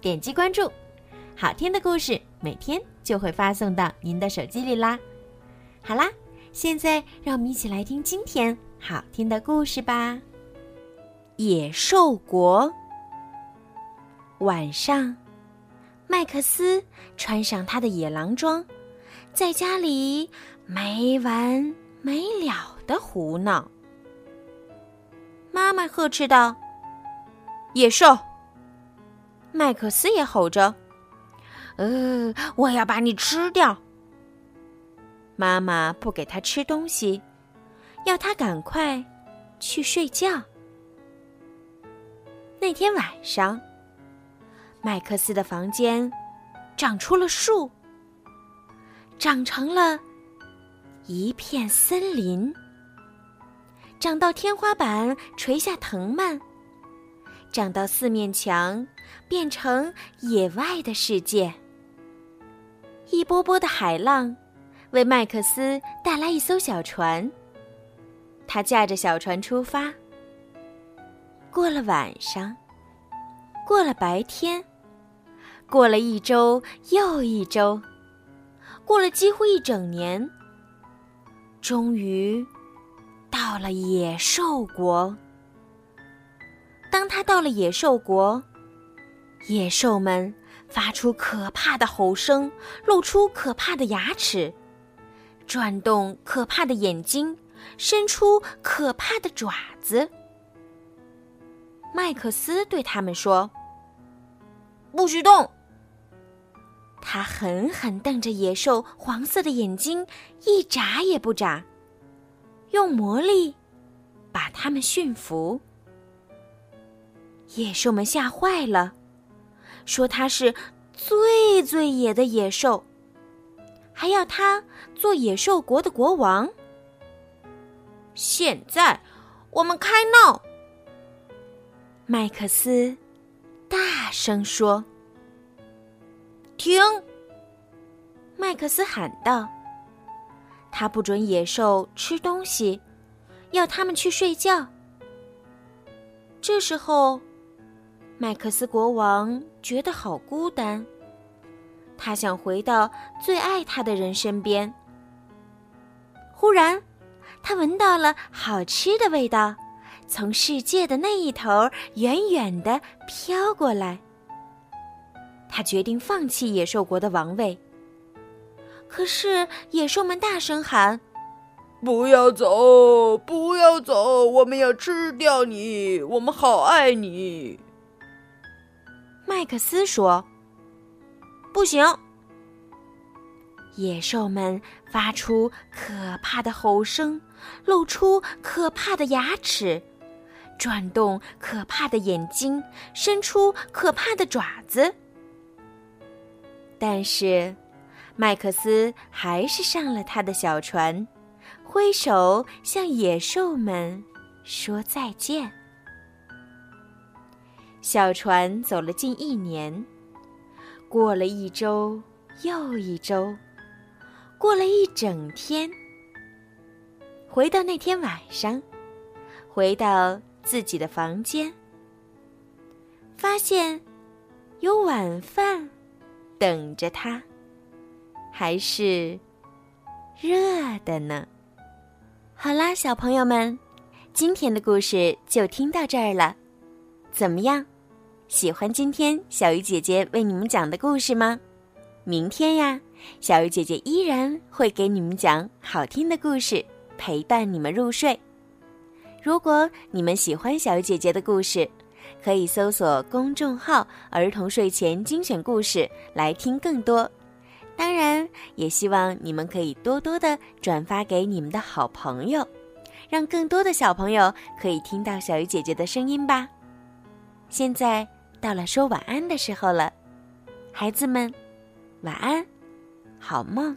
点击关注，好听的故事每天就会发送到您的手机里啦。好啦，现在让我们一起来听今天好听的故事吧。野兽国。晚上，麦克斯穿上他的野狼装，在家里没完没了的胡闹。妈妈呵斥道：“野兽！”麦克斯也吼着：“呃，我要把你吃掉！”妈妈不给他吃东西，要他赶快去睡觉。那天晚上，麦克斯的房间长出了树，长成了一片森林，长到天花板垂下藤蔓。长到四面墙，变成野外的世界。一波波的海浪，为麦克斯带来一艘小船。他驾着小船出发。过了晚上，过了白天，过了一周又一周，过了几乎一整年，终于到了野兽国。当他到了野兽国，野兽们发出可怕的吼声，露出可怕的牙齿，转动可怕的眼睛，伸出可怕的爪子。麦克斯对他们说：“不许动！”他狠狠瞪着野兽黄色的眼睛，一眨也不眨，用魔力把他们驯服。野兽们吓坏了，说他是最最野的野兽，还要他做野兽国的国王。现在我们开闹！麦克斯大声说：“停！”麦克斯喊道：“他不准野兽吃东西，要他们去睡觉。”这时候。麦克斯国王觉得好孤单，他想回到最爱他的人身边。忽然，他闻到了好吃的味道，从世界的那一头远远的飘过来。他决定放弃野兽国的王位。可是野兽们大声喊：“不要走，不要走！我们要吃掉你，我们好爱你。”麦克斯说：“不行！”野兽们发出可怕的吼声，露出可怕的牙齿，转动可怕的眼睛，伸出可怕的爪子。但是，麦克斯还是上了他的小船，挥手向野兽们说再见。小船走了近一年，过了一周又一周，过了一整天。回到那天晚上，回到自己的房间，发现有晚饭等着他，还是热的呢。好啦，小朋友们，今天的故事就听到这儿了，怎么样？喜欢今天小鱼姐姐为你们讲的故事吗？明天呀，小鱼姐姐依然会给你们讲好听的故事，陪伴你们入睡。如果你们喜欢小鱼姐姐的故事，可以搜索公众号“儿童睡前精选故事”来听更多。当然，也希望你们可以多多的转发给你们的好朋友，让更多的小朋友可以听到小鱼姐姐的声音吧。现在。到了说晚安的时候了。孩子们晚安好梦。